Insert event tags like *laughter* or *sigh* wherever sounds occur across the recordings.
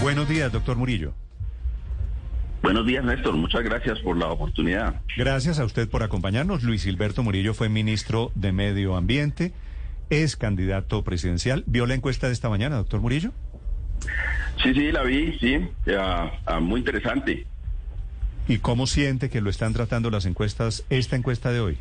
Buenos días, doctor Murillo. Buenos días, Néstor. Muchas gracias por la oportunidad. Gracias a usted por acompañarnos. Luis Gilberto Murillo fue ministro de Medio Ambiente, es candidato presidencial. ¿Vio la encuesta de esta mañana, doctor Murillo? Sí, sí, la vi, sí. muy interesante. ¿Y cómo siente que lo están tratando las encuestas, esta encuesta de hoy?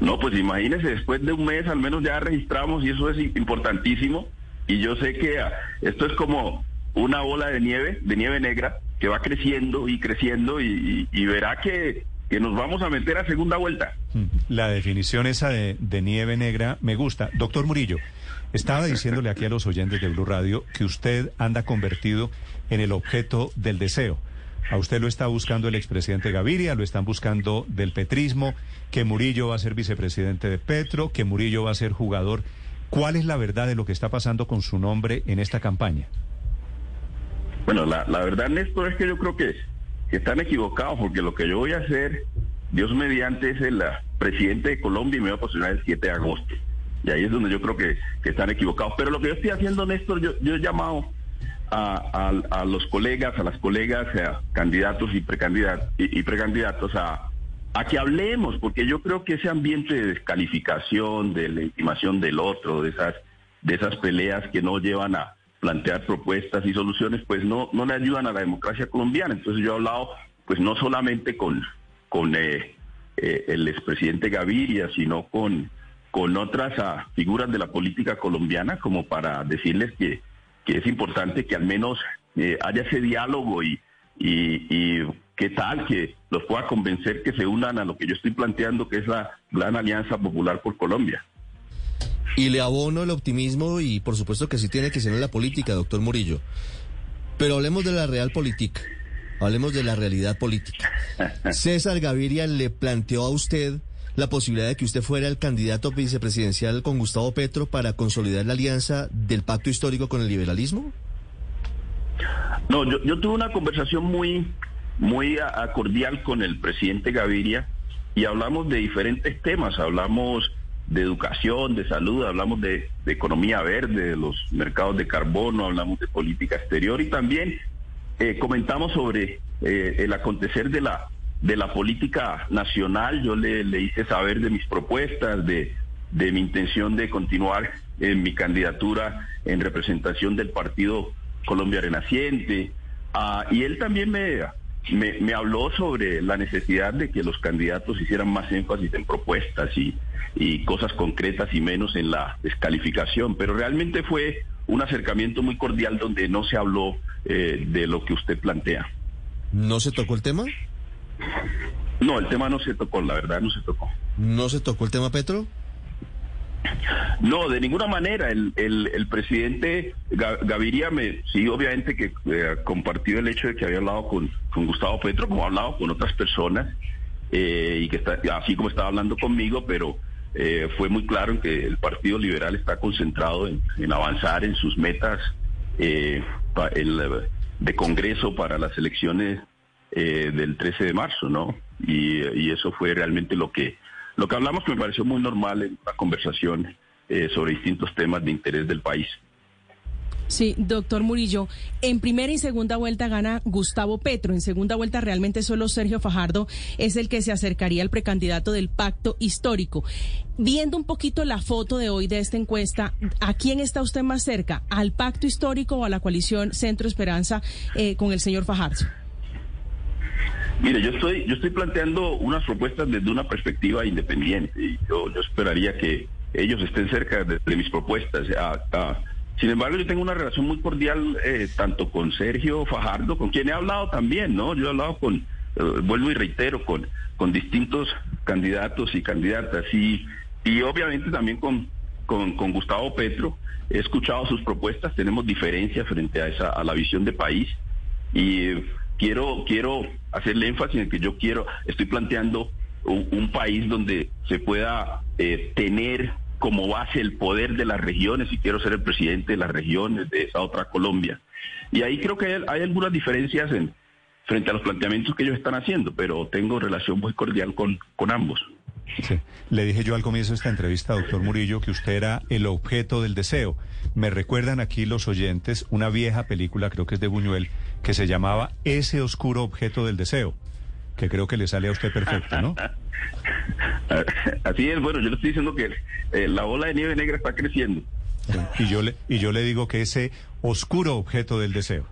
No, pues imagínese, después de un mes al menos ya registramos y eso es importantísimo. Y yo sé que ah, esto es como una bola de nieve, de nieve negra, que va creciendo y creciendo y, verá que, que, nos vamos a meter a segunda vuelta. Hmm. La definición esa de, de nieve negra me gusta. Doctor Murillo, estaba diciéndole aquí a los oyentes de Blue Radio que usted anda convertido en el objeto del deseo. A usted lo está buscando el expresidente Gaviria, lo están buscando del petrismo, que Murillo va a ser vicepresidente de Petro, que Murillo va a ser jugador ¿Cuál es la verdad de lo que está pasando con su nombre en esta campaña? Bueno, la, verdad, Néstor, es que yo creo que, están equivocados porque lo que yo voy a hacer, Dios mediante, es el presidente de Colombia y me voy a posicionar el 7 de agosto. Y ahí es donde yo creo que, están equivocados. Pero lo que yo estoy haciendo, Néstor, yo, yo he llamado a, los colegas, a las colegas, a candidatos y, precandidatos, y precandidatos a a que hablemos, porque yo creo que ese ambiente de descalificación, de legitimación del otro, de esas, de esas peleas que no llevan a plantear propuestas y soluciones, pues no, no le ayudan a la democracia colombiana. Entonces yo he hablado, pues no solamente con, con eh, eh, el expresidente Gaviria, sino con, con otras ah, figuras de la política colombiana, como para decirles que, que es importante que al menos eh, haya ese diálogo y, y ¿Qué tal que los pueda convencer que se unan a lo que yo estoy planteando, que es la gran alianza popular por Colombia? Y le abono el optimismo y por supuesto que sí tiene que ser en la política, doctor Murillo. Pero hablemos de la realpolitik, hablemos de la realidad política. *laughs* César Gaviria le planteó a usted la posibilidad de que usted fuera el candidato vicepresidencial con Gustavo Petro para consolidar la alianza del pacto histórico con el liberalismo? No, yo, yo tuve una conversación muy muy cordial con el presidente Gaviria y hablamos de diferentes temas, hablamos de educación, de salud, hablamos de, economía verde, de los mercados de carbono, hablamos de política exterior y también eh, comentamos sobre eh, el acontecer de la de la política nacional. Yo le, le hice saber de mis propuestas, de, de mi intención de continuar en mi candidatura en representación del partido Colombia Renaciente. Ah, y él también me me, habló sobre la necesidad de que los candidatos hicieran más énfasis en propuestas y, cosas concretas y menos en la descalificación, pero realmente fue un acercamiento muy cordial donde no se habló eh, de lo que usted plantea. ¿No se tocó el tema? No, el tema no se tocó, la verdad no se tocó. ¿No se tocó el tema Petro? No, de ninguna manera. El, el, presidente Gaviria me, sí, obviamente que eh, compartió el hecho de que había hablado con, Gustavo Petro, como ha hablado con otras personas, eh, y que está, así como estaba hablando conmigo, pero eh, fue muy claro que el Partido Liberal está concentrado en, avanzar en sus metas de Congreso para las elecciones del 13 de marzo, ¿no? y eso fue realmente lo que lo que hablamos que me pareció muy normal en una conversación eh, sobre distintos temas de interés del país. Sí, doctor Murillo, en primera y segunda vuelta gana Gustavo Petro, en segunda vuelta realmente solo Sergio Fajardo es el que se acercaría al precandidato del pacto histórico. Viendo un poquito la foto de hoy de esta encuesta, ¿a quién está usted más cerca? ¿Al pacto histórico o a la coalición Centro Esperanza eh, con el señor Fajardo? Mire, yo estoy, yo estoy planteando unas propuestas desde una perspectiva independiente y yo, esperaría que ellos estén cerca de, mis propuestas. sin embargo, yo tengo una relación muy cordial eh, tanto con Sergio Fajardo, con quien he hablado también, ¿no? Yo he hablado con, eh, vuelvo y reitero, con, con distintos candidatos y candidatas y, y obviamente también con, con, con Gustavo Petro. He escuchado sus propuestas, tenemos diferencias frente a esa a la visión de país y quiero, quiero hacerle énfasis en que yo quiero, estoy planteando un, país donde se pueda eh, tener como base el poder de las regiones y quiero ser el presidente de las regiones de esa otra Colombia. Y ahí creo que hay, algunas diferencias en, frente a los planteamientos que ellos están haciendo, pero tengo relación muy cordial con, con ambos. Sí. Le dije yo al comienzo de esta entrevista, doctor Murillo, que usted era el objeto del deseo. Me recuerdan aquí los oyentes una vieja película, creo que es de Buñuel, que se llamaba Ese oscuro objeto del deseo, que creo que le sale a usted perfecto, ¿no? *laughs* Así es, bueno, yo le estoy diciendo que eh, la ola de nieve negra está creciendo. Sí. Y yo le y yo le digo que ese oscuro objeto del deseo.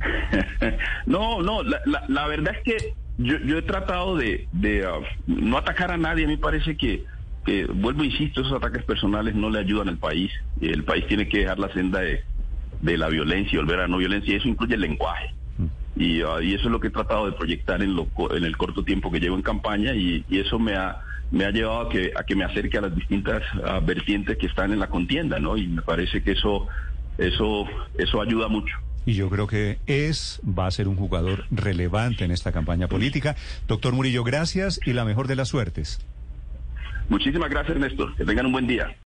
*laughs* no, no, la, la, la verdad es que yo, yo he tratado de, de uh, no atacar a nadie. A mí parece que, que, vuelvo, insisto, esos ataques personales no le ayudan al país. El país tiene que dejar la senda de, la violencia y volver a la no violencia. Y eso incluye el lenguaje. Y, uh, y, eso es lo que he tratado de proyectar en, lo, en el corto tiempo que llevo en campaña y, y eso me ha me ha llevado a que, a que me acerque a las distintas uh, vertientes que están en la contienda, ¿no? Y me parece que eso, eso, eso ayuda mucho y yo creo que es, va a ser un jugador relevante en esta campaña política. Doctor Murillo, gracias y la mejor de las suertes. Muchísimas gracias, Néstor. Que tengan un buen día.